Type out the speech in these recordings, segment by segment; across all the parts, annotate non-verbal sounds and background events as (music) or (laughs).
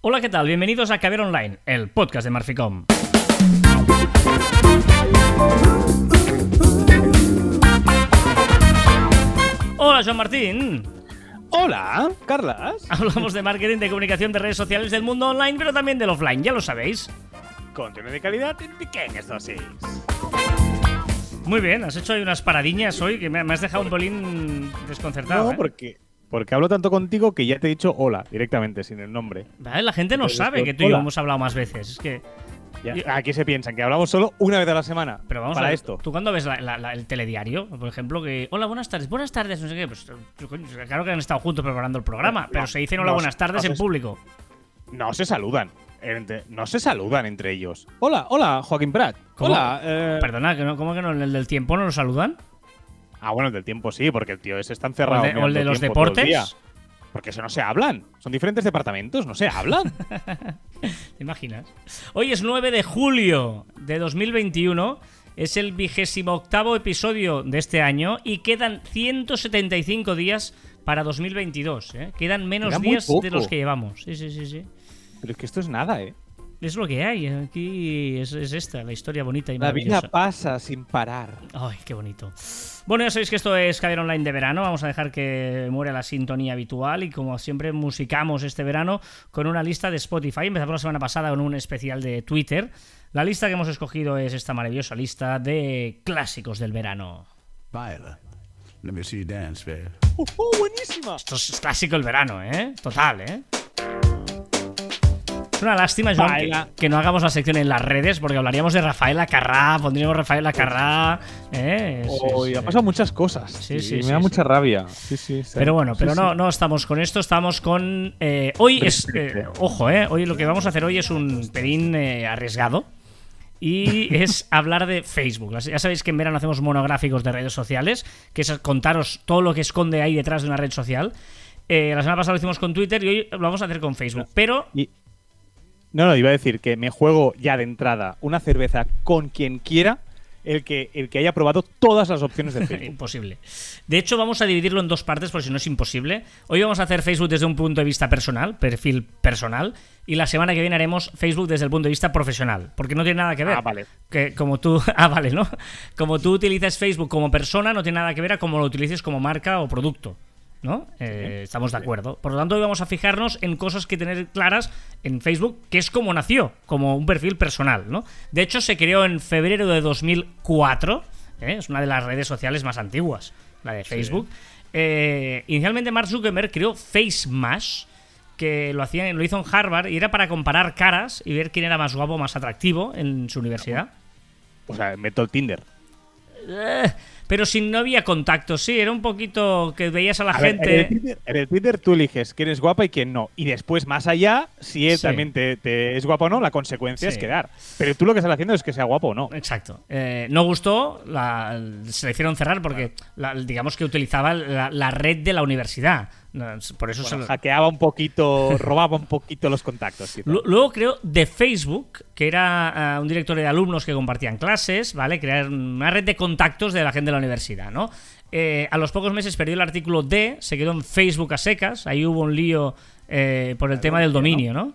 Hola, ¿qué tal? Bienvenidos a Caber Online, el podcast de Marficom. Hola, Joan Martín. Hola, Carlas. Hablamos de marketing, de comunicación, de redes sociales, del mundo online, pero también del offline, ya lo sabéis. Contenido de calidad en pequeñas dosis. Muy bien, has hecho ahí unas paradiñas hoy que me has dejado un bolín desconcertado. No, ¿eh? porque, porque hablo tanto contigo que ya te he dicho hola directamente, sin el nombre. Vale, la gente no Entonces, sabe que tú y yo hola. hemos hablado más veces. Es que. Ya, Aquí se piensan que hablamos solo una vez a la semana. Pero vamos para a ver, esto. ¿Tú cuando ves la- la- la- el telediario, por ejemplo, que. Hola, buenas tardes, buenas tardes, no sé qué. Pues claro que han estado juntos preparando el programa, No, pero se dicen hola, no, buenas tardes en público. No se saludan. Entre- no se saludan entre ellos. Hola, hola, Joaquín Prat. ¿Cómo? Hola. eh, Perdona, ¿que no, ¿cómo que no? ¿En el del tiempo no lo saludan? Ah, bueno, el del tiempo sí, porque el tío ese está ¿O encerrado. el de, o el de los deportes? Porque eso no se hablan. Son diferentes departamentos, no se hablan. (laughs) ¿Te imaginas? Hoy es 9 de julio de 2021. Es el vigésimo octavo episodio de este año y quedan 175 días para 2022. ¿eh? Quedan menos Queda días de los que llevamos. Sí, sí, sí, sí. Pero es que esto es nada, ¿eh? Es lo que hay. Aquí es, es esta, la historia bonita y La vida pasa sin parar. Ay, qué bonito. Bueno, ya sabéis que esto es Caber Online de verano. Vamos a dejar que muera la sintonía habitual y como siempre musicamos este verano con una lista de Spotify. Empezamos la semana pasada con un especial de Twitter. La lista que hemos escogido es esta maravillosa lista de clásicos del verano. Violet, let me see you dance. ¡Oh, oh, buenísima! Esto es clásico del verano, ¿eh? Total, ¿eh? Es una lástima, Joan, que, no hagamos la sección en las redes, porque hablaríamos de Rafaela Carrá, pondríamos Rafaela Carrá. ¿eh? Ha pasado muchas cosas. Sí, sí, me sí, da sí. mucha rabia. Sí, sí. Pero bueno, pero no, no estamos con esto, estamos con. eh, hoy es. eh, ojo, eh, hoy lo que vamos a hacer hoy es un pelín eh, arriesgado. Y (laughs) es hablar de Facebook. Ya sabéis que en verano hacemos monográficos de redes sociales, que es contaros todo lo que esconde ahí detrás de una red social. Eh, la semana pasada lo hicimos con Twitter y hoy lo vamos a hacer con Facebook. Pero Y- No, no, iba a decir que me juego ya de entrada una cerveza con quien quiera el que, el que haya probado todas las opciones de (laughs) Facebook. Imposible. De hecho, vamos a dividirlo en dos partes, porque si no es imposible. Hoy vamos a hacer Facebook desde un punto de vista personal, perfil personal, y la semana que viene haremos Facebook desde el punto de vista profesional, porque no tiene nada que ver. Ah, vale. Que como tú, (laughs) ah, vale, ¿no? Como tú utilizas Facebook como persona, no tiene nada que ver a cómo lo utilices como marca o producto. ¿No? Eh, estamos de acuerdo. Por lo tanto, hoy vamos a fijarnos en cosas que tener claras en Facebook, que es como nació, como un perfil personal, ¿no? De hecho, se creó en febrero de 2004, ¿eh? es una de las redes sociales más antiguas, la de Facebook. Eh, inicialmente Mark Zuckerberg creó FaceMash, que lo, hacía, lo hizo en Harvard y era para comparar caras y ver quién era más guapo, más atractivo en su universidad. O sea, meto el Tinder. Pero si no había contacto, sí, era un poquito que veías a la A ver, gente. en, el Tinder, en el Tinder tú eliges quién es guapa y quién no. Y después, más allá, si él Sí. también te, te es guapo o no, la consecuencia Sí. es quedar. Pero tú lo que estás haciendo es que sea guapo o no. Exacto. Eh, no gustó, la- se le hicieron cerrar porque la- digamos que utilizaba la, la red de la universidad. No, Por eso se Bueno, lo- hackeaba un poquito, (laughs) robaba un poquito los contactos. quizá. Luego creó de Facebook, que era ah, un directorio de alumnos que compartían clases, ¿vale? Crear una red de contactos de la gente de la universidad, ¿no? Eh, a los pocos meses perdió el artículo D, se quedó en Facebook a secas, ahí hubo un lío eh, por el tema del dominio, ¿no?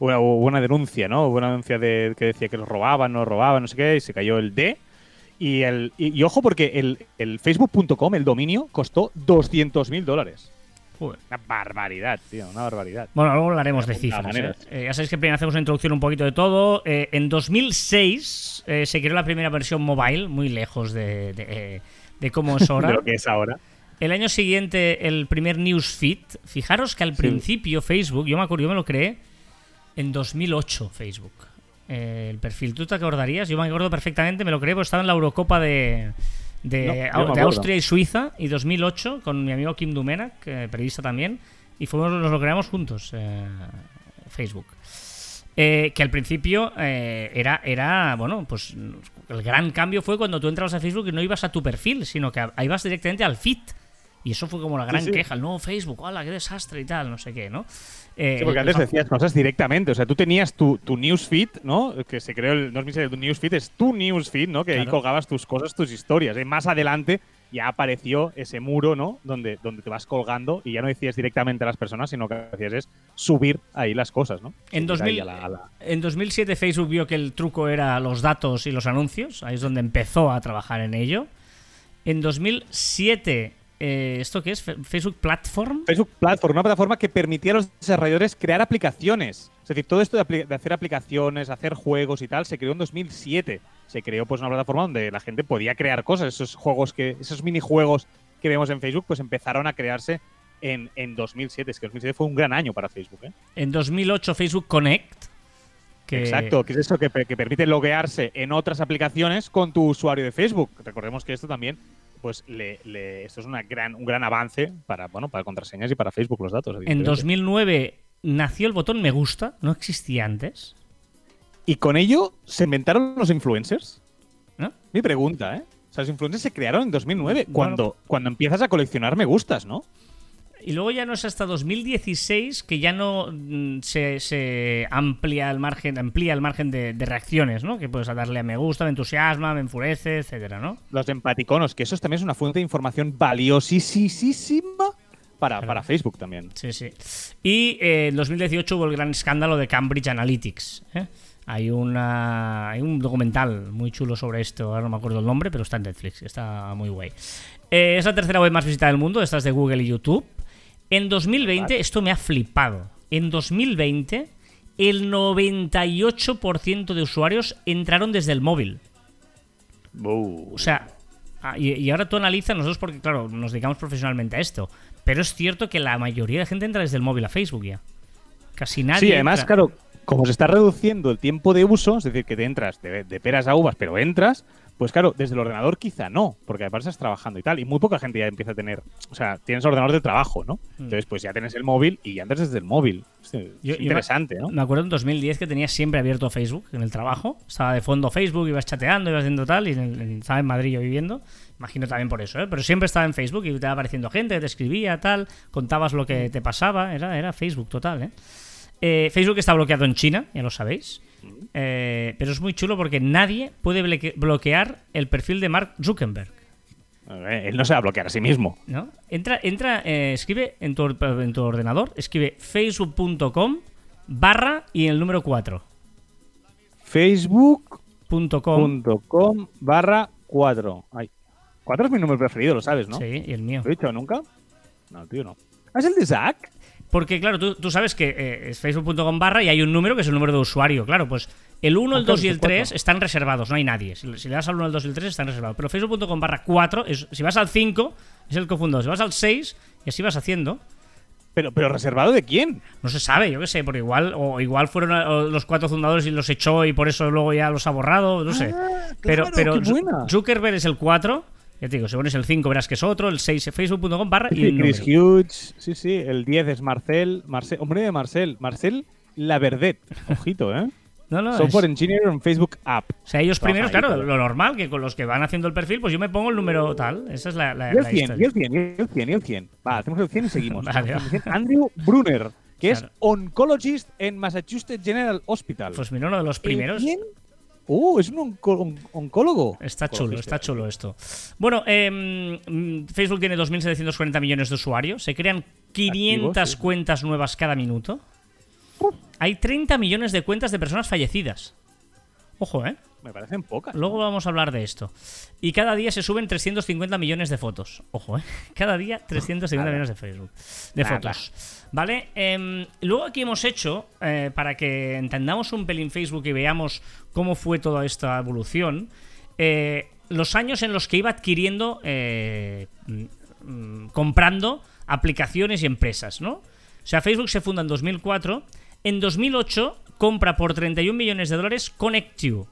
Hubo una denuncia, ¿no? Hubo una denuncia de, que decía que los robaban, no robaban, no sé qué, y se cayó el D. Y, el, y, y ojo, porque el, el Facebook.com, el dominio, costó 200 mil dólares. Joder. Una barbaridad, tío, una barbaridad. Bueno, luego hablaremos de De cifras. ¿eh? Eh, ya sabéis que primero hacemos una introducción un poquito de todo. Eh, en 2006 eh, se creó la primera versión mobile, muy lejos de, de, de cómo es (laughs) ahora. De lo que es ahora. El año siguiente, el primer newsfeed. Fijaros que al principio Facebook, yo me acuerdo, yo me lo creé en 2008 Facebook. Eh, el perfil, ¿tú te acordarías? Yo me acuerdo perfectamente, me lo porque estaba en la Eurocopa de, de, No. Austria y Suiza y 2008 con mi amigo Kim Dumenak, eh, periodista también, y fuimos, nos lo creamos juntos, eh, Facebook. Eh, que al principio eh, era, era, bueno, pues el gran cambio fue cuando tú entrabas a Facebook y no ibas a tu perfil, sino que a- ibas directamente al feed. Y eso fue como la gran sí. queja, el nuevo Facebook, ¡hola, qué desastre y tal! No sé qué, ¿no? Eh, Sí, porque antes decías cosas directamente. O sea, tú tenías tu, tu newsfeed, ¿no? Que se creó el. No es mi serie, tu newsfeed, es tu newsfeed, ¿no? Que ahí colgabas tus cosas, tus historias. Y más adelante ya apareció ese muro, ¿no? Donde, donde te vas colgando y ya no decías directamente a las personas, sino que hacías es subir ahí las cosas, ¿no? En, Subir 2000 ahí a la- a la- en 2007 Facebook vio que el truco era los datos y los anuncios. Ahí es donde empezó a trabajar en ello. En 2007, eh, ¿esto qué es? Facebook Platform. Facebook Platform, una plataforma que permitía a los desarrolladores crear aplicaciones. Es decir, todo esto de, apli- de hacer aplicaciones, hacer juegos y tal, se creó en 2007. Se creó pues una plataforma donde la gente podía crear cosas. Esos juegos que, esos minijuegos que vemos en Facebook, pues empezaron a crearse en, en 2007. Es que 2007 fue un gran año para Facebook, ¿eh? En 2008 Facebook Connect. Que Exacto, que es eso que, que permite loguearse en otras aplicaciones con tu usuario de Facebook. Recordemos que esto también, pues, le, le- esto es una gran, un gran avance para, bueno, para contraseñas y para Facebook los datos. En evidentemente. 2009 nació el botón me gusta. No existía antes. Y con ello se inventaron los influencers. ¿no? Mi pregunta, ¿eh? O sea, los influencers se crearon en 2009, Bueno. cuando, cuando empiezas a coleccionar me gustas, ¿no? Y luego ya no es hasta 2016 que ya no mm, se, se amplía el margen, amplía el margen de, de reacciones, ¿no? Que puedes darle a me gusta, me entusiasma, me enfurece, etcétera, ¿no? Los empaticonos, que eso también es una fuente de información valiosísima para, para Facebook también. Sí, sí. Y eh, en 2018 hubo el gran escándalo de Cambridge Analytics. ¿eh? Hay, una, hay un documental muy chulo sobre esto, ahora no me acuerdo el nombre, pero está en Netflix, está muy guay. Eh, es la tercera web más visitada del mundo, esta es de Google y YouTube. En 2020, esto me ha flipado. En 2020, el 98% de usuarios entraron desde el móvil. O sea, ah, y, y ahora tú analizas nosotros porque, claro, nos dedicamos profesionalmente a esto. Pero es cierto que la mayoría de gente entra desde el móvil a Facebook ya. Casi nadie. Sí, además, entra- claro, como se está reduciendo el tiempo de uso, es decir, que te entras de, de peras a uvas, pero entras, pues claro, desde el ordenador quizá no, porque además estás trabajando y tal. Y muy poca gente ya empieza a tener, o sea, tienes ordenador de trabajo, ¿no? Entonces, pues ya tienes el móvil y ya entras desde el móvil. Es, es Yo- yo me- interesante, ¿no? Me acuerdo en 2010 que tenía siempre abierto Facebook en el trabajo. Estaba de fondo Facebook, ibas chateando, ibas haciendo tal, y en estaba en Madrid yo viviendo. Imagino también por eso, ¿eh? Pero siempre estaba en Facebook y te iba apareciendo gente, te escribía, tal, contabas lo que te pasaba. Era, era Facebook total, ¿eh? Eh, Facebook está bloqueado en China, ya lo sabéis. Eh, pero es muy chulo porque nadie puede bloque- bloquear el perfil de Mark Zuckerberg. Él no se va a bloquear a sí mismo. ¿no? Entra, entra eh, escribe en tu, or- en tu ordenador, escribe facebook.com barra y el número 4. Facebook.com barra 4. Ay, 4 es mi número preferido, lo sabes, ¿no? Sí, y el mío. ¿Lo he dicho nunca? No, tío, no. ¿Ah, ¿Es el de Zach? Porque, claro, tú, tú sabes que eh, es facebook.com barra y hay un número que es el número de usuario. Claro, pues el 1, el Ah, 2 y el es el 3 cuatro. están reservados, no hay nadie. Si, si le das al 1, al 2 y el 3 están reservados. Pero facebook.com barra 4, es, si vas al 5, es el cofundador. Si vas al 6, y así vas haciendo. Pero, pero reservado de quién? No se sabe, yo qué sé, porque igual, o igual fueron a- o los cuatro fundadores y los echó y por eso luego ya los ha borrado, no sé. pero Ah, claro, pero buena. Zuckerberg es el 4, ya te digo, si pones el 5 verás que es otro, el 6 es facebook.com barra y el (laughs) Chris. Hughes, sí, sí, el 10 es Marcel, Marcel, hombre de Marcel, Marcel Laverdet, ojito, ¿eh? (laughs) No, no, Software es- Engineer en Facebook App. o sea, ellos primeros, ahí, claro, claro. lo normal, que con los que van haciendo el perfil, pues yo me pongo el número tal. Esa es la, la, Y el la 100, y historia. el 100, y el 100, y el 100. Va, hacemos el 100 y seguimos. (laughs) Vale, va. Andrew Brunner, que Claro. es oncologist en Massachusetts General Hospital. Pues mira, uno de los primeros. ¿El 100? Uh, es un onco- on- oncólogo. Está chulo, Oncologista. está chulo esto. Bueno, em, Facebook tiene 2.740 millones de usuarios. Se crean 500 Activos, sí. cuentas nuevas cada minuto. Hay 30 millones de cuentas de personas fallecidas. Ojo, ¿eh? Me parecen pocas. Luego vamos a hablar de esto. Y cada día se suben 350 millones de fotos. Ojo, ¿eh? (laughs) Cada día 350 (laughs) Nada. millones de Facebook. De Nada. fotos. ¿Vale? Em, luego aquí hemos hecho, eh, para que entendamos un pelín Facebook y veamos cómo fue toda esta evolución, eh, los años en los que iba adquiriendo, eh, mm, comprando aplicaciones y empresas, ¿no? O sea, Facebook se funda en 2004. En 2008 compra por 31 millones de dólares ConnectU,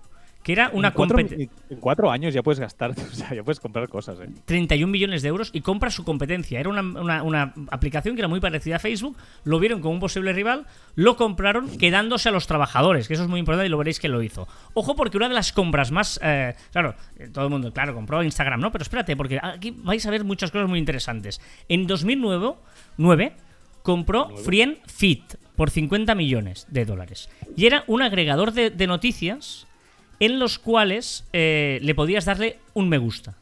que era una en, cuatro, competencia. en cuatro años ya puedes gastar, (laughs) o sea, ya puedes comprar cosas, ¿eh? 31 millones de euros y compra su competencia. Era una, una- una aplicación que era muy parecida a Facebook, lo vieron como un posible rival, lo compraron quedándose a los trabajadores, que eso es muy importante y lo veréis que lo hizo. Ojo porque una de las compras más... eh, claro, eh, todo el mundo, claro, compró Instagram, ¿no? Pero espérate, porque aquí vais a ver muchas cosas muy interesantes. En 2009 nueve, compró Frien Fit por 50 millones de dólares. Y era un agregador de, de noticias en los cuales eh, le podías darle un me gusta.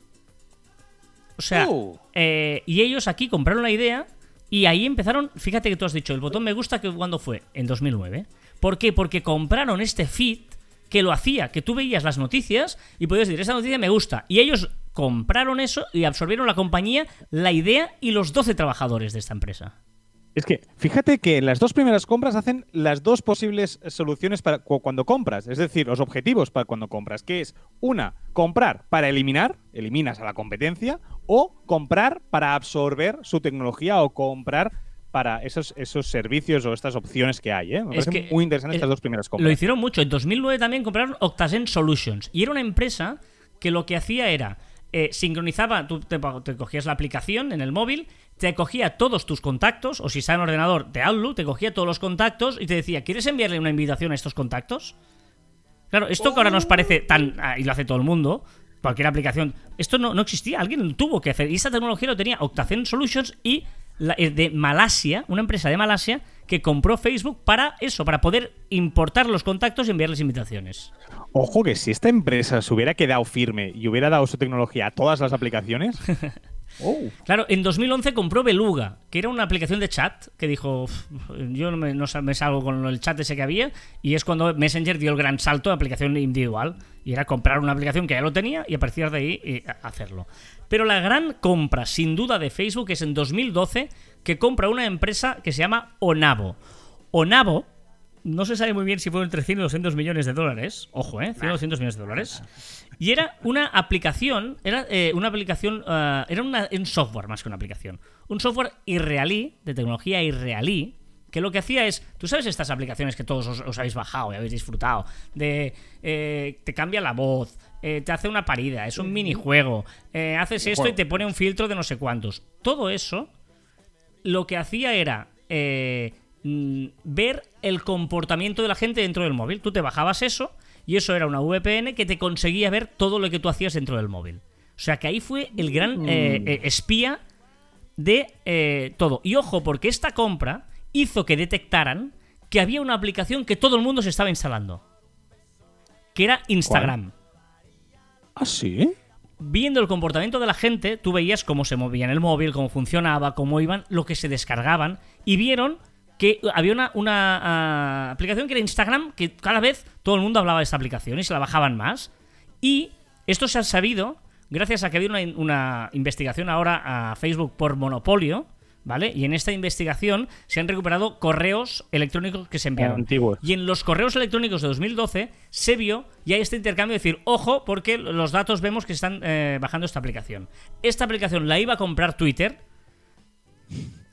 O sea, Oh. eh, y ellos aquí compraron la idea y ahí empezaron, fíjate que tú has dicho, el botón me gusta que cuando fue, en 2009. ¿Por qué? Porque compraron este feed que lo hacía, que tú veías las noticias y podías decir, esta noticia me gusta. Y ellos compraron eso y absorbieron la compañía, la idea y los 12 trabajadores de esta empresa. Es que fíjate que las dos primeras compras hacen las dos posibles soluciones para cu- cuando compras, es decir, los objetivos para cuando compras, que es una, comprar para eliminar, eliminas a la competencia, o comprar para absorber su tecnología o comprar para esos, esos servicios o estas opciones que hay. ¿eh? Me Es que, muy interesantes estas dos primeras Lo compras. hicieron mucho. En 2009 también compraron Octazen Solutions. Y era una empresa que lo que hacía era eh, sincronizaba, tú te, te cogías la aplicación en el móvil, te cogía todos tus contactos, o si está en ordenador de Outlook, te cogía todos los contactos y te decía, ¿quieres enviarle una invitación a estos contactos? Claro, esto que ahora nos parece tan... ah, y lo hace todo el mundo, cualquier aplicación... Esto no, no existía, alguien tuvo que hacer. Y esta tecnología lo tenía Octazen Solutions y la- eh, de Malasia, una empresa de Malasia, que compró Facebook para eso, para poder importar los contactos y enviarles invitaciones. Ojo que si esta empresa se hubiera quedado firme y hubiera dado su tecnología a todas las aplicaciones. (laughs) oh, Claro, en 2011 compró Beluga, que era una aplicación de chat, que dijo, "Uf, yo no me, salgo con el chat ese que había, y es cuando Messenger dio el gran salto a aplicación individual, y era comprar una aplicación que ya lo tenía y a partir de ahí eh, hacerlo. Pero la gran compra, sin duda, de Facebook es en 2012, que compra una empresa que se llama Onavo. Onavo, no se sabe muy bien si fueron entre 100 y 200 millones de dólares, ojo, ¿eh? 100 o 200 millones de dólares. Y era una aplicación, era eh, una aplicación, ah, era una- un software más que una aplicación. Un software israelí, de tecnología israelí, que lo que hacía es, tú sabes estas aplicaciones que todos os, os habéis bajado y habéis disfrutado, de eh, te cambia la voz, eh, te hace una parida, es un minijuego, eh, haces esto y te pone un filtro de no sé cuántos. Todo eso lo que hacía era eh, mm, ver el comportamiento de la gente dentro del móvil. Tú te bajabas eso y eso era una VPN que te conseguía ver todo lo que tú hacías dentro del móvil. O sea que ahí fue el gran eh, eh, espía de eh, todo. Y ojo, porque esta compra hizo que detectaran que había una aplicación que todo el mundo se estaba instalando. Que era Instagram. ¿Ah, sí? Viendo el comportamiento de la gente, tú veías cómo se movía en el móvil, cómo funcionaba, cómo iban, lo que se descargaban, y vieron que había una, una, ah, aplicación que era Instagram, que cada vez todo el mundo hablaba de esta aplicación y se la bajaban más. Y esto se ha sabido gracias a que había una, una investigación ahora a Facebook por monopolio, ¿vale? Y en esta investigación se han recuperado correos electrónicos que se enviaron. Antiguos. Y en los correos electrónicos de 2012 se vio ya este intercambio de decir, ojo, porque los datos vemos que están eh, bajando esta aplicación. Esta aplicación la iba a comprar Twitter,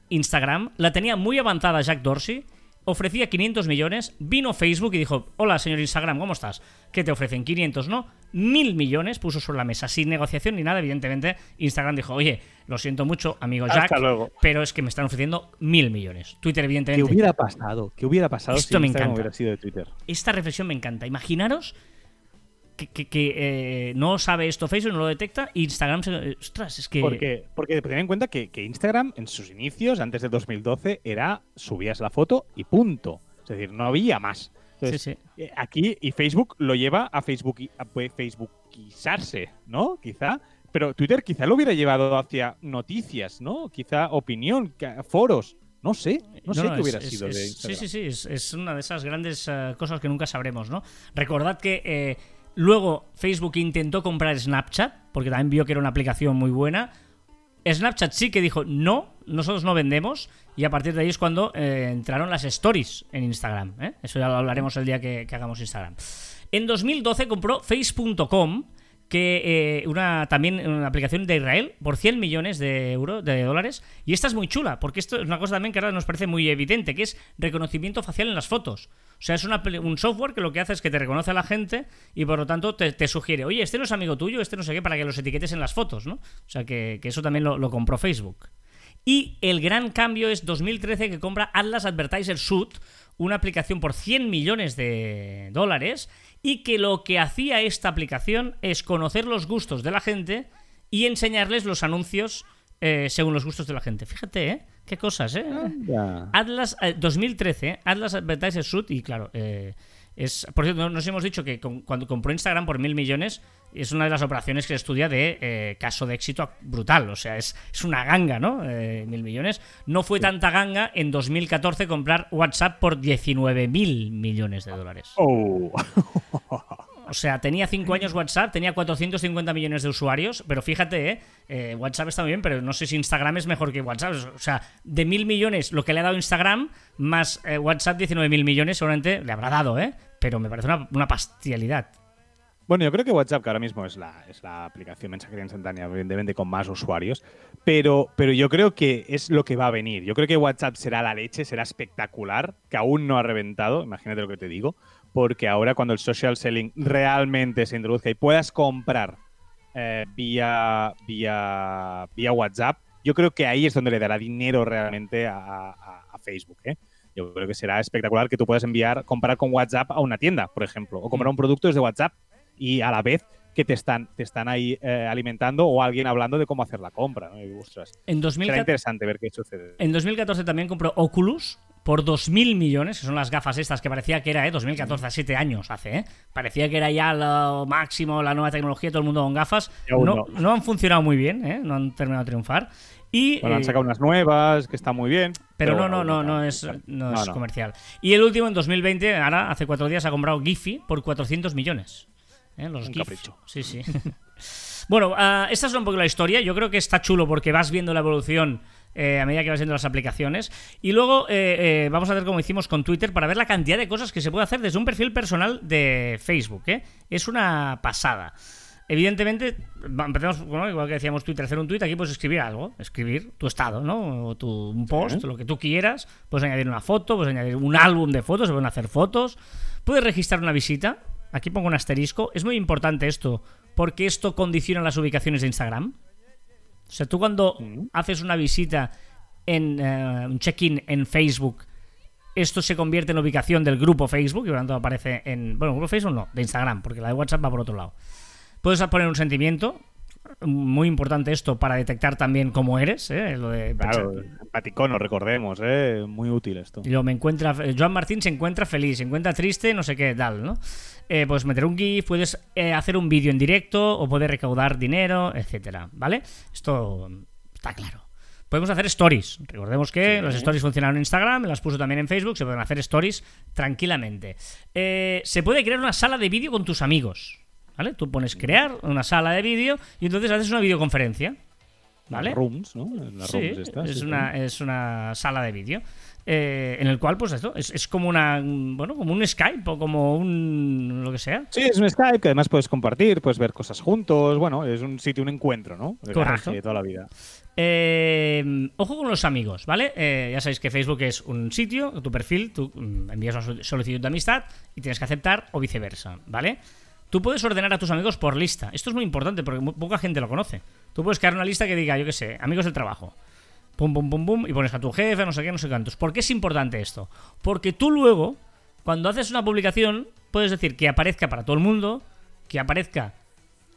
Instagram, la tenía muy avanzada Jack Dorsey, ofrecía 500 millones, vino Facebook y dijo, hola señor Instagram, ¿cómo estás? ¿Qué te ofrecen? 500, ¿no? Mil millones puso sobre la mesa, sin negociación ni nada, evidentemente. Instagram dijo, oye, lo siento mucho, amigo Jack, Hasta luego. pero es que me están ofreciendo mil millones. Twitter, ¿Qué evidentemente, hubiera pasado? ¿Qué hubiera pasado Esto si me Instagram encanta. hubiera sido de Twitter? esta reflexión me encanta. Imaginaros que, que- que, eh, no sabe esto Facebook, no lo detecta, Instagram se... eh, Ostras, es que... Porque, porque ten en cuenta que, que Instagram en sus inicios, antes del 2012, era subías la foto y punto. Es decir, no había más. Entonces, Sí, eh, Aquí, y Facebook lo lleva a Facebook a Facebookizarse, ¿no? Quizá. Pero Twitter quizá lo hubiera llevado hacia noticias, ¿no? Quizá opinión, foros. No sé. No, sé qué hubiera es- sido es- de Sí, Instagram. sí, sí, es, es una de esas grandes cosas que nunca sabremos, ¿no? Recordad que eh, luego Facebook intentó comprar Snapchat, porque también vio que era una aplicación muy buena. Snapchat sí que dijo, no, nosotros no vendemos, y a partir de ahí es cuando eh, entraron las stories en Instagram. ¿eh? Eso ya lo hablaremos el día que, que hagamos Instagram. En 2012 compró Face.com, que eh, una también una aplicación de Israel por 100 millones de euros de dólares. Y esta es muy chula porque esto es una cosa también que ahora nos parece muy evidente que es reconocimiento facial en las fotos. O sea es un software que lo que hace es que te reconoce a la gente y por lo tanto te, sugiere oye este no es amigo tuyo este no sé qué para que los etiquetes en las fotos no o sea que, eso también lo, lo compró Facebook. Y el gran cambio es 2013 que compra Atlas Advertiser Suite, una aplicación por 100 millones de dólares, y que lo que hacía esta aplicación es conocer los gustos de la gente y enseñarles los anuncios eh, según los gustos de la gente. Fíjate, ¿eh? Qué cosas, ¿eh? Atlas eh, 2013, Atlas Advertiser Suite, y claro, eh, Es, por cierto, nos hemos dicho que con- cuando compró Instagram por mil millones es una de las operaciones que se estudia de eh, caso de éxito brutal. O sea, es, es una ganga, ¿no? Eh, mil millones. No fue tanta ganga en 2014 comprar WhatsApp por 19 mil millones de dólares. Oh. (laughs) O sea, tenía 5 años WhatsApp, tenía 450 millones de usuarios, pero fíjate, ¿eh? Eh, WhatsApp está muy bien, pero no sé si Instagram es mejor que WhatsApp. O sea, de mil millones lo que le ha dado Instagram, más eh, WhatsApp 19 mil millones, seguramente le habrá dado, ¿eh? Pero me parece una, una pastialidad. Bueno, yo creo que WhatsApp, que ahora mismo es la, es la aplicación mensajería instantánea, evidentemente con más usuarios, pero, pero yo creo que es lo que va a venir. Yo creo que WhatsApp será la leche, será espectacular, que aún no ha reventado, imagínate lo que te digo, porque ahora cuando el social selling realmente se introduzca y puedas comprar eh, vía, vía, vía WhatsApp, yo creo que ahí es donde le dará dinero realmente a, a- a Facebook. ¿eh? Yo creo que será espectacular que tú puedas enviar, comprar con WhatsApp a una tienda, por ejemplo, o comprar un producto desde WhatsApp y a la vez que te están, te están ahí eh, alimentando o alguien hablando de cómo hacer la compra. ¿no? Y, ostras, En, será 2014, interesante ver qué sucede. en 2014 también compró Oculus por 2.000 millones, que son las gafas estas que parecía que era, ¿eh? 2014, 7 años hace, ¿eh? Parecía que era ya lo máximo, la nueva tecnología, todo el mundo con gafas. No, no. no han funcionado muy bien, ¿eh? No han terminado de triunfar. Y, Bueno, han eh, sacado unas nuevas, que están muy bien. Pero no, no, no, no acaban. es, no No, es no. comercial. Y el último, en 2020, ahora hace cuatro días, ha comprado Giphy por 400 millones. ¿Eh? Los Un GIF. capricho. Sí, sí. (laughs) bueno, ah, esta es un poco la historia. Yo creo que está chulo porque vas viendo la evolución eh, a medida que vas viendo las aplicaciones. Y luego eh, eh, vamos a ver como hicimos con Twitter para ver la cantidad de cosas que se puede hacer desde un perfil personal de Facebook. ¿eh? Es una pasada. Evidentemente, empecemos, bueno, igual que decíamos Twitter, hacer un tweet, aquí puedes escribir algo, escribir tu estado, ¿no? O tu, un post, lo que tú quieras, puedes añadir una foto, puedes añadir un álbum de fotos, se pueden hacer fotos, puedes registrar una visita, aquí pongo un asterisco, es muy importante esto, porque esto condiciona las ubicaciones de Instagram. O sea, tú cuando haces una visita en eh, un check-in en Facebook, esto se convierte en ubicación del grupo Facebook y por lo tanto aparece en. Bueno, grupo Facebook no, de Instagram, porque la de WhatsApp va por otro lado. Puedes poner un sentimiento, muy importante esto para detectar también cómo eres, ¿eh? lo de Claro, empaticono, recordemos, ¿eh? muy útil esto. y luego me encuentra. Joan Martín se encuentra feliz, se encuentra triste, no sé qué, tal, ¿no? Eh, puedes meter un GIF, puedes eh, hacer un vídeo en directo o poder recaudar dinero, etcétera, ¿vale? Esto está claro. Podemos hacer stories. Recordemos que los stories funcionaron en Instagram, las puso también en Facebook, se pueden hacer stories tranquilamente. Eh, se puede crear una sala de vídeo con tus amigos, ¿vale? Tú pones crear una sala de vídeo y entonces haces una videoconferencia, ¿vale? Rooms, ¿no? Sí, rooms es, sí, una, sí. es una sala de vídeo. Eh, en el cual, pues esto, es, es como una. Bueno, como un Skype o como un. lo que sea. Sí, es un Skype que además puedes compartir, puedes ver cosas juntos. Bueno, es un sitio, un encuentro, ¿no? De Correcto. garaje toda la vida. Eh, ojo con los amigos, ¿vale? Eh, ya sabéis que Facebook es un sitio, tu perfil, tú mm, envías una sol- solicitud de amistad y tienes que aceptar o viceversa, ¿vale? Tú puedes ordenar a tus amigos por lista. Esto es muy importante porque poca gente lo conoce. Tú puedes crear una lista que diga, yo qué sé, amigos del trabajo. Pum, pum, pum, pum, y pones a tu jefe, no sé qué, no sé cuántos. ¿Por qué es importante esto? Porque tú luego, cuando haces una publicación, puedes decir que aparezca para todo el mundo, que aparezca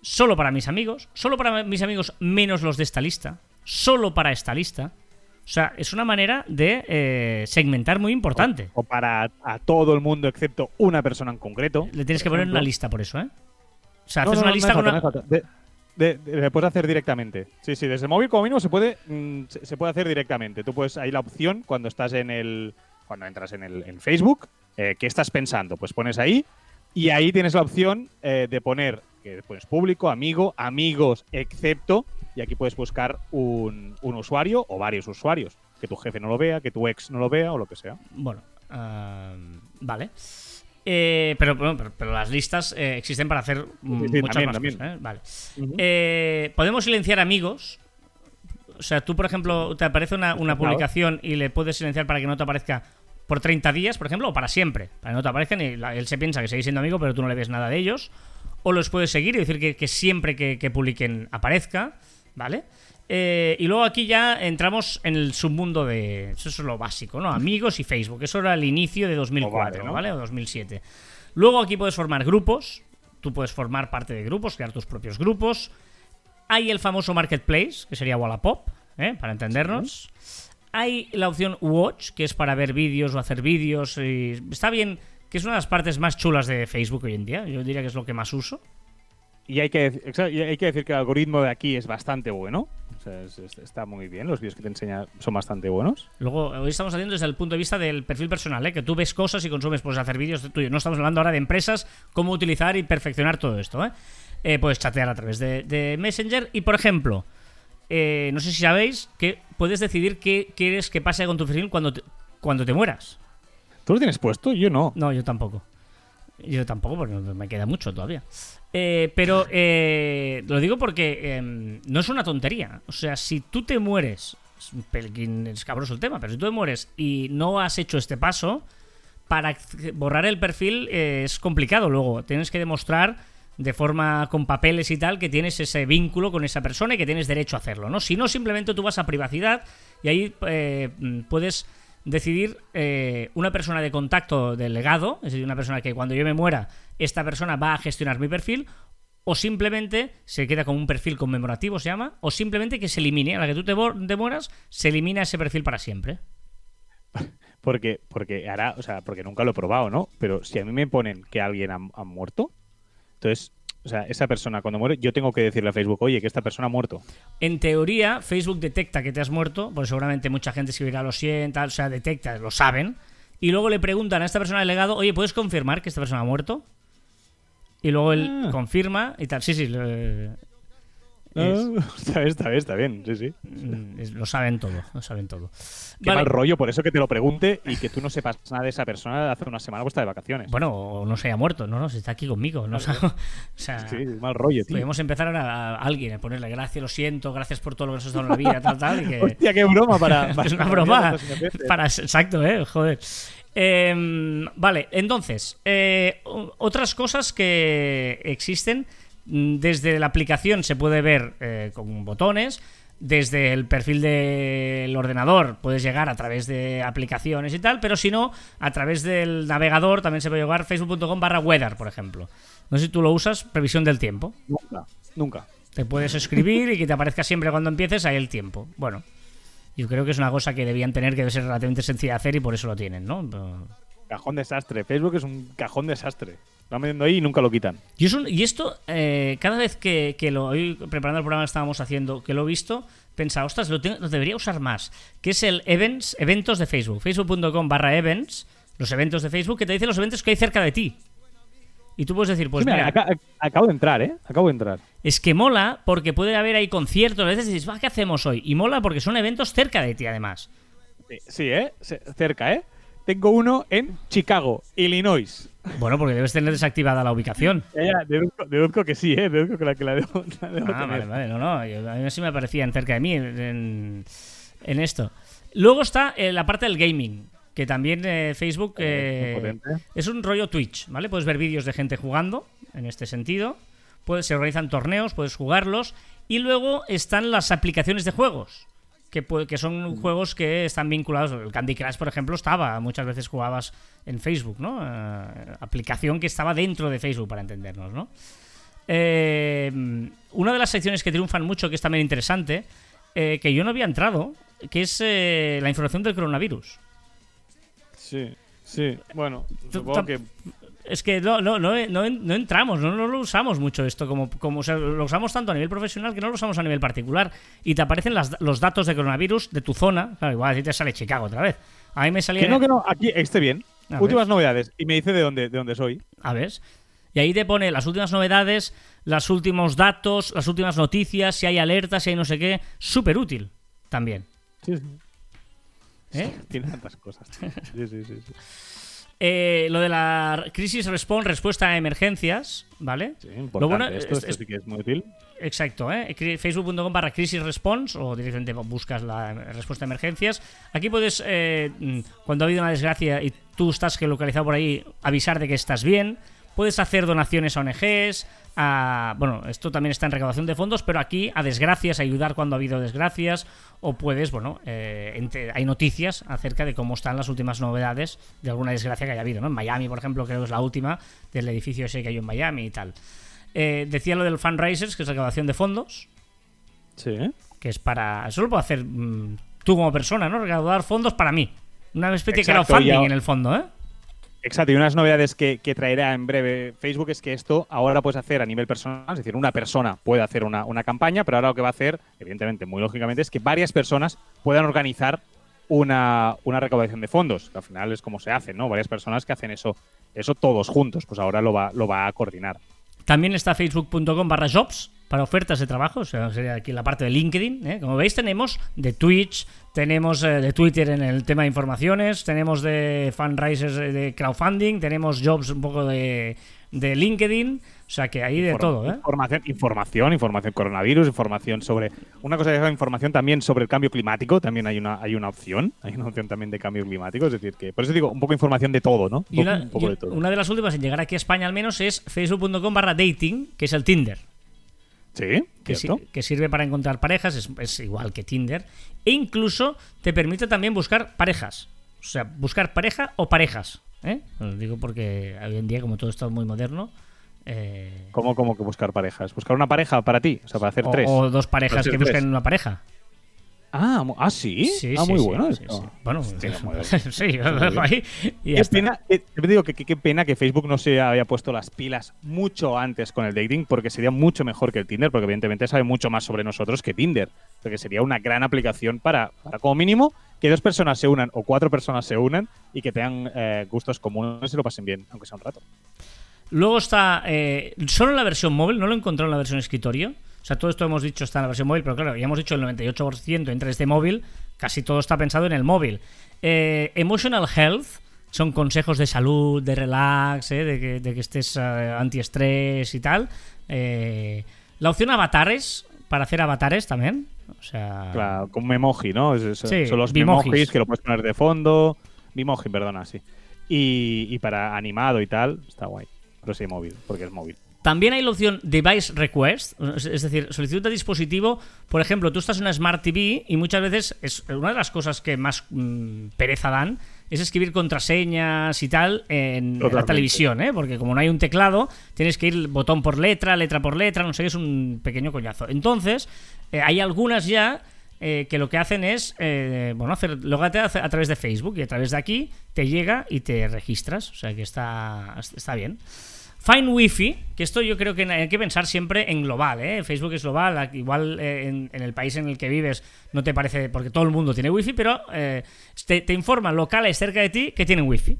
solo para mis amigos, solo para mis amigos menos los de esta lista, solo para esta lista. O sea, es una manera de eh, segmentar muy importante. O para a todo el mundo excepto una persona en concreto. Le tienes que poner una lista por eso, ¿eh? O sea, haces una lista con una... De- de- le puedes hacer directamente. Sí, sí, desde el móvil como mínimo se puede, mm, se, puede hacer directamente. Tú puedes, hay la opción cuando estás en el, cuando entras en el en Facebook, eh, ¿qué estás pensando? Pues pones ahí y ahí tienes la opción eh, de poner que pones público, amigo, amigos, excepto y aquí puedes buscar un, un usuario o varios usuarios que tu jefe no lo vea, que tu ex no lo vea o lo que sea. Bueno, ah, vale. Eh, pero, bueno, pero, pero las listas eh, existen para hacer mm, Sí, sí, muchas también, más también. cosas, ¿eh? Vale. Eh, Podemos silenciar amigos. O sea, tú, por ejemplo, te aparece una, una publicación y le puedes silenciar para que no te aparezca por 30 días, por ejemplo, o para siempre. Para que no te aparezcan y la- él se piensa que seguís siendo amigo, pero tú no le ves nada de ellos. O los puedes seguir y decir que, que siempre que, que publiquen aparezca, ¿vale? Eh, y luego aquí ya entramos en el submundo de... Eso es lo básico, ¿no? Amigos y Facebook. Eso era el inicio de 2004, ¿no? ¿vale? O 2007. Luego aquí puedes formar grupos. Tú puedes formar parte de grupos, crear tus propios grupos. Hay el famoso marketplace, que sería Wallapop, ¿eh? para entendernos. hay la opción Watch, que es para ver vídeos o hacer vídeos. Y está bien, que es una de las partes más chulas de Facebook hoy en día. Yo diría que es lo que más uso. Y hay que, y hay que decir que el algoritmo de aquí es bastante bueno. O sea, es- es- está muy bien. Los vídeos que te enseña son bastante buenos. Luego, hoy estamos haciendo desde el punto de vista del perfil personal, ¿eh? que tú ves cosas y consumes, puedes hacer vídeos tuyos. No estamos hablando ahora de empresas, cómo utilizar y perfeccionar todo esto. ¿eh? Eh, puedes chatear a través de, de Messenger y, por ejemplo, eh, no sé si sabéis que puedes decidir qué quieres que pase con tu perfil cuando te, cuando te mueras. ¿Tú lo tienes puesto? Yo no. No, yo tampoco. Yo tampoco, porque me queda mucho todavía. Eh, pero eh, lo digo porque eh, no es una tontería. O sea, si tú te mueres, es un pelín escabroso el tema, pero si tú te mueres y no has hecho este paso, para borrar el perfil eh, es complicado luego. Tienes que demostrar de forma con papeles y tal que tienes ese vínculo con esa persona y que tienes derecho a hacerlo, ¿no? Si no, simplemente tú vas a privacidad y ahí eh, puedes decidir eh, una persona de contacto del legado, es decir, una persona que cuando yo me muera, esta persona va a gestionar mi perfil, o simplemente se queda como un perfil conmemorativo, se llama, o simplemente que se elimine, a la que tú te, te mueras, se elimina ese perfil para siempre. (laughs) Porque, porque hará, o sea, porque nunca lo he probado, ¿no? Pero si a mí me ponen que alguien ha, ha muerto, entonces, o sea, esa persona cuando muere, yo tengo que decirle a Facebook, oye, que esta persona ha muerto. En teoría, Facebook detecta que te has muerto, porque seguramente mucha gente escribirá lo sienta, o sea, detecta, lo saben, y luego le preguntan a esta persona del legado, oye, ¿puedes confirmar que esta persona ha muerto? Y luego él Ah. confirma y tal. Sí, sí, Ah, (laughs) está bien, está bien, está bien, sí, sí. mm, es- lo saben todo, lo saben todo. Qué Vale. mal rollo, por eso que te lo pregunte y que tú no sepas nada de esa persona de hace una semana o está de vacaciones. Bueno, o no se haya muerto, no, no, se está aquí conmigo. No, sea, (laughs) o sea, sí, mal rollo, tío. podemos empezar ahora a alguien a ponerle gracias, lo siento, gracias por todo lo que nos has dado en la vida, tal, tal, y que... (laughs) Hostia, qué broma para. para es una broma. Para, exacto, eh, joder. Em, vale, entonces, eh, otras cosas que existen. Mm, Desde la aplicación se puede ver eh, con botones. Desde el perfil del ordenador puedes llegar a través de aplicaciones y tal, pero si no, a través del navegador también se puede llegar facebook.com barra weather, por ejemplo. No sé si tú lo usas, previsión del tiempo. Nunca, nunca. Te puedes escribir y que te aparezca siempre cuando empieces ahí el tiempo. Bueno, yo creo que es una cosa que debían tener que debe ser relativamente sencilla de hacer y por eso lo tienen, ¿no? Pero- Cajón desastre. Facebook es un cajón desastre. Lo van metiendo ahí y nunca lo quitan. Y, eso- y esto, eh, cada vez que, que lo hoy preparando el programa que estábamos haciendo, que lo he visto, pensaba, ostras, lo, tengo- lo debería usar más. Que es el events, eventos de Facebook. Facebook.com barra events, los eventos de Facebook, que te dice los eventos que hay cerca de ti. Y tú puedes decir, pues Sí, mira, mira, aca- acabo de entrar, ¿eh? Acabo de entrar. Es que mola porque puede haber ahí conciertos. A veces dices, "Va, ¿qué hacemos hoy? Y mola porque son eventos cerca de ti, además. Sí, sí, ¿eh? Cerca, ¿eh? Tengo uno en Chicago, Illinois. Bueno, porque debes tener desactivada la ubicación. Ya, ya, deduzco, deduzco que sí, ¿eh? Deduzco que la, que la debo, (laughs) la debo Ah, tener. vale, vale. No, no. yo- a mí sí me aparecían cerca de mí en, en esto. Luego está eh, la parte del gaming. Que también eh, Facebook Eh, eh, es un rollo Twitch, ¿vale? Puedes ver vídeos de gente jugando en este sentido. Puedes, se organizan torneos, puedes jugarlos. Y luego están las aplicaciones de juegos. Que, que son juegos que están vinculados. El Candy Crush, por ejemplo, estaba. Muchas veces jugabas en Facebook, ¿no? Eh, aplicación que estaba dentro de Facebook, para entendernos, ¿no? Eh, una de las secciones que triunfan mucho, que es también interesante, eh, que yo no había entrado, que es eh, la información del coronavirus. Sí, sí. Bueno, supongo que. Es que no, no, no, no, entramos, no, no lo usamos mucho esto, como, como o sea, lo usamos tanto a nivel profesional que no lo usamos a nivel particular. Y te aparecen las- los datos de coronavirus de tu zona. Claro, igual así te sale Chicago otra vez. A mí me salía. Que no, que no. Aquí esté bien. A Últimas novedades. Y me dice de dónde, de dónde soy. A ver. Y ahí te pone las últimas novedades, los últimos datos, las últimas noticias, si hay alertas, si hay no sé qué. Súper útil también. Sí, sí. ¿eh? Tiene tantas cosas. tío. Sí, sí, sí. sí. (laughs) Eh, lo de la crisis response, respuesta a emergencias, ¿vale? Sí, importante. Lo bueno esto, es- esto sí que es muy útil. Exacto, ¿eh? Facebook.com barra crisis response o directamente buscas la respuesta a emergencias. Aquí puedes, eh, mm, cuando ha habido una desgracia y tú estás geolocalizado por ahí, avisar de que estás bien. Puedes hacer donaciones a ONGs, a... Bueno, esto también está en recaudación de fondos, pero aquí a desgracias, ayudar cuando ha habido desgracias. O puedes, bueno, eh, hay noticias acerca de cómo están las últimas novedades de alguna desgracia que haya habido, ¿no? En Miami, por ejemplo, creo que es la última del edificio ese que hay en Miami y tal. Eh, decía lo del fundraisers, que es recaudación de fondos, Sí, que es para. Eso lo puede hacer mm, tú como persona, ¿no? Recaudar fondos para mí. Una especie de crowdfunding en el fondo, ¿eh? Exacto, y unas novedades que, que traerá en breve Facebook es que esto ahora puedes hacer a nivel personal, es decir, una persona puede hacer una, una campaña, pero ahora lo que va a hacer, evidentemente, muy lógicamente, es que varias personas puedan organizar una, una recaudación de fondos, que al final es como se hace, ¿no? Varias personas que hacen eso, eso todos juntos, pues ahora lo va, lo va a coordinar. También está facebook.com barra jobs para ofertas de trabajo, o sea, sería aquí la parte de LinkedIn. ¿eh? Como veis, tenemos de Twitch, tenemos eh, de Twitter en el tema de informaciones, tenemos de fundraisers eh, de crowdfunding, tenemos jobs un poco de, de LinkedIn, o sea que hay de Inform- todo. ¿eh? Información, información, información coronavirus, información sobre. Una cosa es la información también sobre el cambio climático, también hay una, hay una opción, (laughs) hay una opción también de cambio climático, es decir, que por eso digo, un poco de información de todo, ¿no? Un Y una, un poco y de todo. una de las últimas en llegar aquí a España al menos es facebook.com barra dating, que es el Tinder. Sí, que, si- que sirve para encontrar parejas, es, es igual que Tinder, e incluso te permite también buscar parejas. O sea, buscar pareja o parejas. ¿eh? Os digo porque hoy en día, como todo está muy moderno, eh, ¿Cómo, cómo que buscar parejas? ¿Buscar una pareja para ti? O sea, para hacer o, tres. o dos parejas que busquen una pareja. Ah, ah, sí. Sí, ah, sí, muy sí, bueno. sí, esto. Bueno, (laughs) sí, ahí y Qué pena, eh, te digo que que- qué pena que Facebook no se haya puesto las pilas mucho antes con el dating, porque sería mucho mejor que el Tinder, porque evidentemente sabe mucho más sobre nosotros que Tinder. Porque sería una gran aplicación para, para como mínimo, que dos personas se unan o cuatro personas se unan y que tengan eh, gustos comunes y lo pasen bien, aunque sea un rato. Luego está eh, solo en la versión móvil, no lo he encontrado en la versión escritorio. O sea, todo esto hemos dicho está en la versión móvil, pero claro, ya hemos dicho el 98% entra este móvil, casi todo está pensado en el móvil. Eh, emotional Health son consejos de salud, de relax, eh, de, que, de que estés eh, antiestrés y tal. Eh, la opción avatares, para hacer avatares también. O sea, Claro, con un emoji, ¿no? Es- es- Sí, son los bimojis. emojis que lo puedes poner de fondo. Bimoji, perdona, sí. Y, y para animado y tal, está guay. Pero sí, móvil, porque es móvil. También hay la opción Device Request, es decir, solicitud de dispositivo. Por ejemplo, tú estás en una Smart TV y muchas veces es una de las cosas que más mm, pereza dan es escribir contraseñas y tal en, en la televisión, ¿eh? porque como no hay un teclado, tienes que ir botón por letra, letra por letra, no sé, es un pequeño coñazo. Entonces, eh, hay algunas ya eh, que lo que hacen es, eh, bueno, hacer, logate a, a través de Facebook y a través de aquí te llega y te registras, o sea que está, está bien. Find Wi-Fi, que esto yo creo que hay que pensar siempre en global, ¿eh? Facebook es global, igual eh, en, en el país en el que vives no te parece, porque todo el mundo tiene Wi-Fi, pero eh, te, te informan locales cerca de ti que tienen Wi-Fi.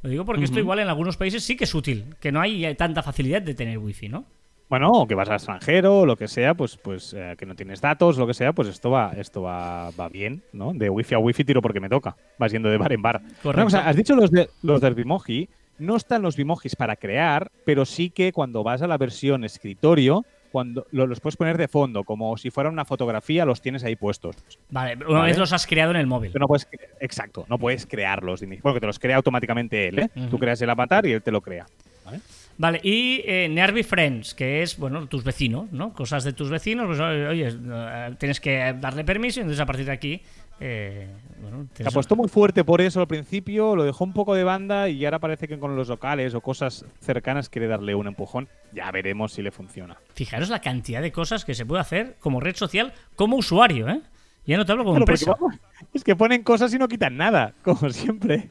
Lo digo porque esto igual en algunos países sí que es útil, que no hay tanta facilidad de tener Wi-Fi, ¿no? Bueno, o que vas al extranjero, o lo que sea, pues, pues eh, que no tienes datos, lo que sea, pues esto va, esto va, va bien, ¿no? De wifi a wifi tiro porque me toca. Vas yendo de bar en bar. Correcto. Una cosa, has dicho los, de, los del Bimoji. No están los Bimojis para crear, pero sí que cuando vas a la versión escritorio, cuando lo- los puedes poner de fondo, como si fuera una fotografía, los tienes ahí puestos. Vale, una Vale. vez los has creado en el móvil. Tú no puedes, cre- exacto, no puedes crearlos, porque te los crea automáticamente él, ¿eh? Tú creas el avatar y él te lo crea. ¿vale? Vale, y eh, Nervy Friends, que es, bueno, tus vecinos, ¿no? Cosas de tus vecinos, pues oye, oye, eh, tienes que darle permiso, entonces a partir de aquí, eh, bueno, Se apostó muy fuerte por eso al principio, lo dejó un poco de banda y ahora parece que con los locales o cosas cercanas quiere darle un empujón. Ya veremos si le funciona. Fijaros la cantidad de cosas que se puede hacer como red social, como usuario, ¿eh? Ya no te hablo como Claro, empresa. vamos, es que ponen cosas y no quitan nada, como siempre.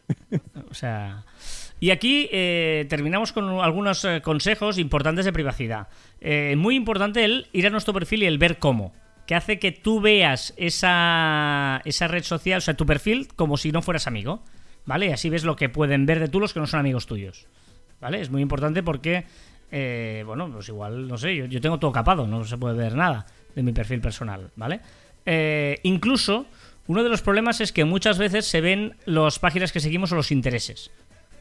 O sea. Y aquí eh, terminamos con algunos eh, consejos importantes de privacidad. Muy importante el ir a nuestro perfil y el ver cómo. Que hace que tú veas esa, esa red social, o sea, tu perfil, como si no fueras amigo. ¿Vale? Y así ves lo que pueden ver de tú los que no son amigos tuyos. ¿Vale? Es muy importante porque, eh, bueno, pues igual, no sé, yo, tengo todo capado, no se puede ver nada de mi perfil personal, ¿vale? Eh, incluso, uno de los problemas es que muchas veces se ven las páginas que seguimos o los intereses.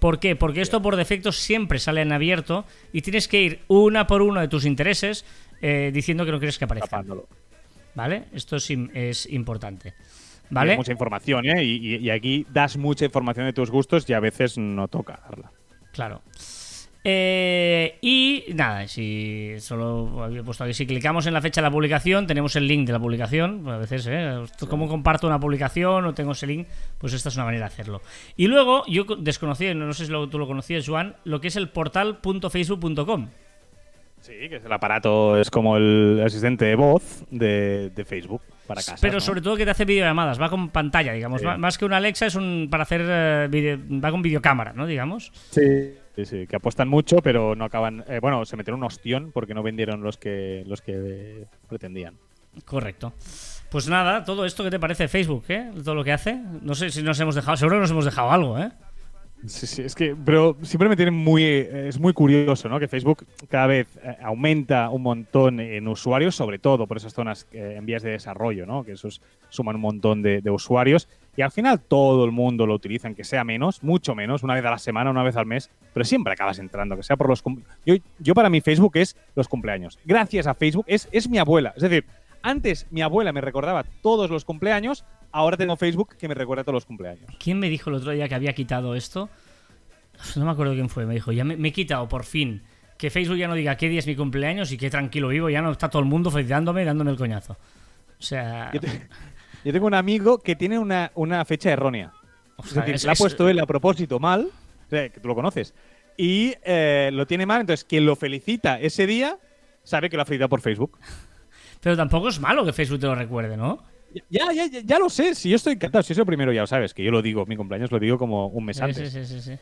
¿Por qué? Porque esto por defecto siempre sale en abierto y tienes que ir una por una de tus intereses eh, diciendo que no quieres que aparezca. ¿Vale? Esto es, im- es importante. ¿Vale? hay mucha información, ¿eh? Y, y- y aquí das mucha información de tus gustos y a veces no toca darla. Claro. Eh, y nada, si solo había puesto aquí, si clicamos en la fecha de la publicación, tenemos el link de la publicación. A veces, ¿eh? ¿Cómo comparto una publicación o tengo ese link? Pues esta es una manera de hacerlo. Y luego, yo co- desconocía, no sé si lo- tú lo conocías, Joan, lo que es el portal.facebook.com. Sí, que es el aparato, es como el asistente de voz de, de Facebook para casa. Pero ¿no? sobre todo que te hace videollamadas, va con pantalla, digamos. Sí. Más que una Alexa es un para hacer eh, video- va con videocámara, ¿no? Digamos. Sí. Sí, sí, que apuestan mucho, pero no acaban. eh, bueno, se metieron un ostión porque no vendieron los que los que eh, pretendían. Correcto. Pues nada, todo esto que te parece Facebook, ¿eh? Todo lo que hace. No sé si nos hemos dejado, seguro que nos hemos dejado algo, ¿eh? Sí, sí, es que, pero siempre me tiene muy, eh, es muy curioso, ¿no? Que Facebook cada vez eh, aumenta un montón en usuarios, sobre todo por esas zonas eh, en vías de desarrollo, ¿no? Que esos suman un montón de, usuarios y al final todo el mundo lo utiliza, aunque sea menos, mucho menos, una vez a la semana, una vez al mes, pero siempre acabas entrando, que sea por los... Yo, yo para mí Facebook es los cumpleaños. Gracias a Facebook es, es mi abuela. Es decir, antes mi abuela me recordaba todos los cumpleaños, ahora tengo Facebook que me recuerda todos los cumpleaños. ¿Quién me dijo el otro día que había quitado esto? No me acuerdo quién fue. Me dijo, ya me, me he quitado por fin. Que Facebook ya no diga qué día es mi cumpleaños y qué tranquilo vivo. Ya no está todo el mundo felicitándome y dándome el coñazo. O sea, Yo, te- yo tengo un amigo que tiene una, una fecha errónea. o Es sea, decir, es- la ha es- puesto él a propósito mal, o sea, que tú lo conoces, y eh, lo tiene mal, entonces quien lo felicita ese día sabe que lo ha felicitado por Facebook. Pero tampoco es malo que Facebook te lo recuerde, ¿no? Ya, ya, ya, ya lo sé, si yo estoy encantado, si es el primero ya lo sabes, que yo lo digo, mi cumpleaños lo digo como un mes Sí, antes. sí, sí, sí, sí.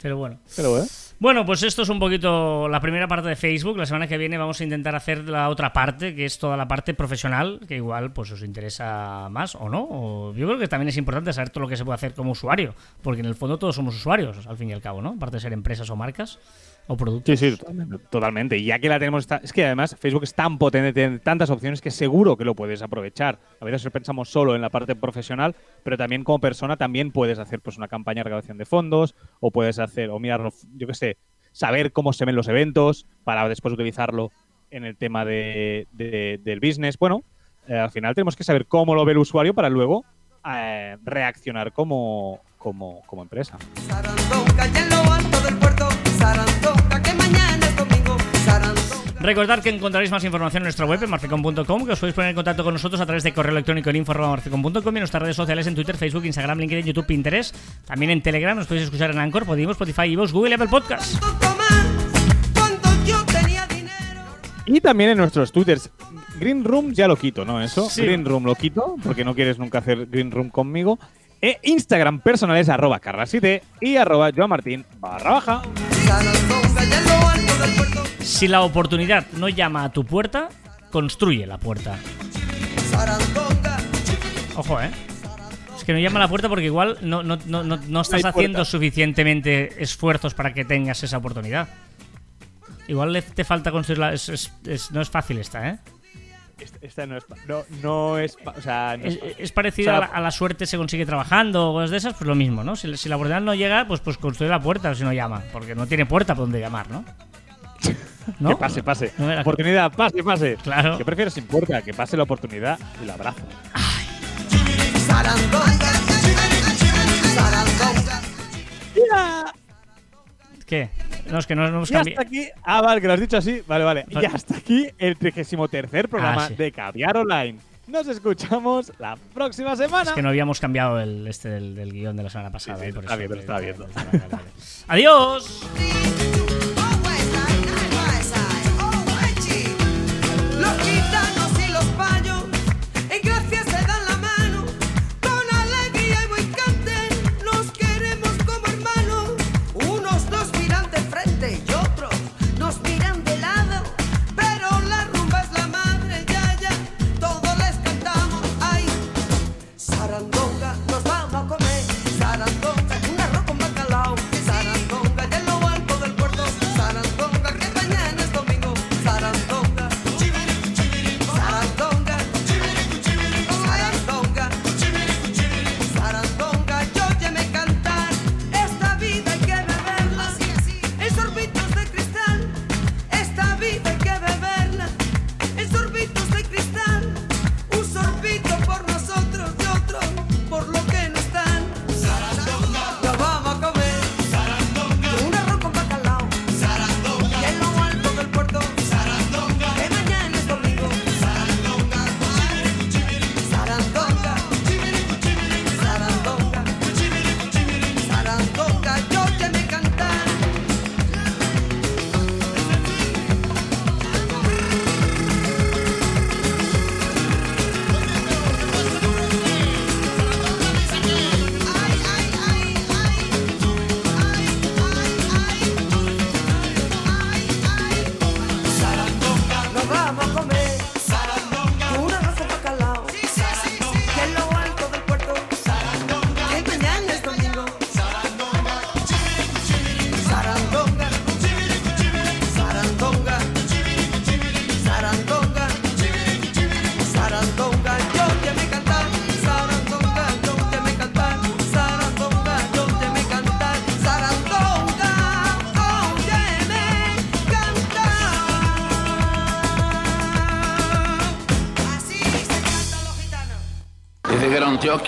Pero bueno. Pero, ¿eh? Bueno, pues esto es un poquito la primera parte de Facebook. La semana que viene vamos a intentar hacer la otra parte, que es toda la parte profesional, que igual pues os interesa más o no. O yo creo que también es importante saber todo lo que se puede hacer como usuario, porque en el fondo todos somos usuarios, al fin y al cabo, ¿no? Aparte de ser empresas o marcas o productos. Sí, sí, totalmente. totalmente. Y ya que la tenemos, esta- es que además Facebook es tan potente, tiene tantas opciones que seguro que lo puedes aprovechar. A veces pensamos solo en la parte profesional, pero también como persona también puedes hacer pues una campaña de recaudación de fondos o puedes hacer, o mirar, yo qué sé, saber cómo se ven los eventos para después utilizarlo en el tema de, de- del business. Bueno, eh, al final tenemos que saber cómo lo ve el usuario para luego eh, reaccionar como, como, como empresa. Recordad que encontraréis más información en nuestra web en marficom.com, que os podéis poner en contacto con nosotros a través de correo electrónico en info.marficom.com y en nuestras redes sociales en Twitter, Facebook, Instagram, LinkedIn, YouTube, Pinterest. También en Telegram nos podéis escuchar en Anchor, Podimo, Spotify, iVoox, Google y Apple Podcast. Poco más, cuando yo tenía dinero. Y también en nuestros twitters. Green Room ya lo quito, ¿no? Eso. Sí. Green Room lo quito, porque no quieres nunca hacer Green Room conmigo. E Instagram personales arroba carlasite y arroba joamartin barra baja. Si la oportunidad no llama a tu puerta, construye la puerta. Ojo, ¿eh? Es que no llama a la puerta porque igual no, no, no, no, no estás haciendo suficientemente esfuerzos para que tengas esa oportunidad. Igual te falta construirla. es- es- es- no es fácil esta, ¿eh? Esta, no es. pa- No, no es. pa- o sea, no es Es, pa- es parecido O sea, a, la, a la suerte se consigue trabajando o cosas de esas, pues lo mismo, ¿no? Si, si la oportunidad no llega, pues, pues construye la puerta si no llama, porque no tiene puerta por donde llamar, ¿no? (laughs) ¿No? Que pase, pase. No la- Oportunidad, pase, pase. Claro. ¿Qué prefieres sin puerta? Que pase la oportunidad y la abrazo. Sarandonga. ¿Qué? No, es que no, no hemos Y hasta aquí. Ah, vale, que lo has dicho así. Vale, vale. Y hasta aquí el 33 programa Ah, sí. de Caviar Online. Nos escuchamos la próxima semana. Es que no habíamos cambiado el este del, del guion de la semana pasada. Sí, sí, ¿eh? Por está eso- bien. ¡Adiós! (laughs)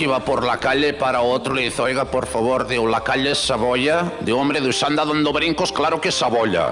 que iba por la calle para otro le dice, oiga, por favor, digo, la calle es Saboya. De hombre, de anda dando brincos, claro que es Saboya.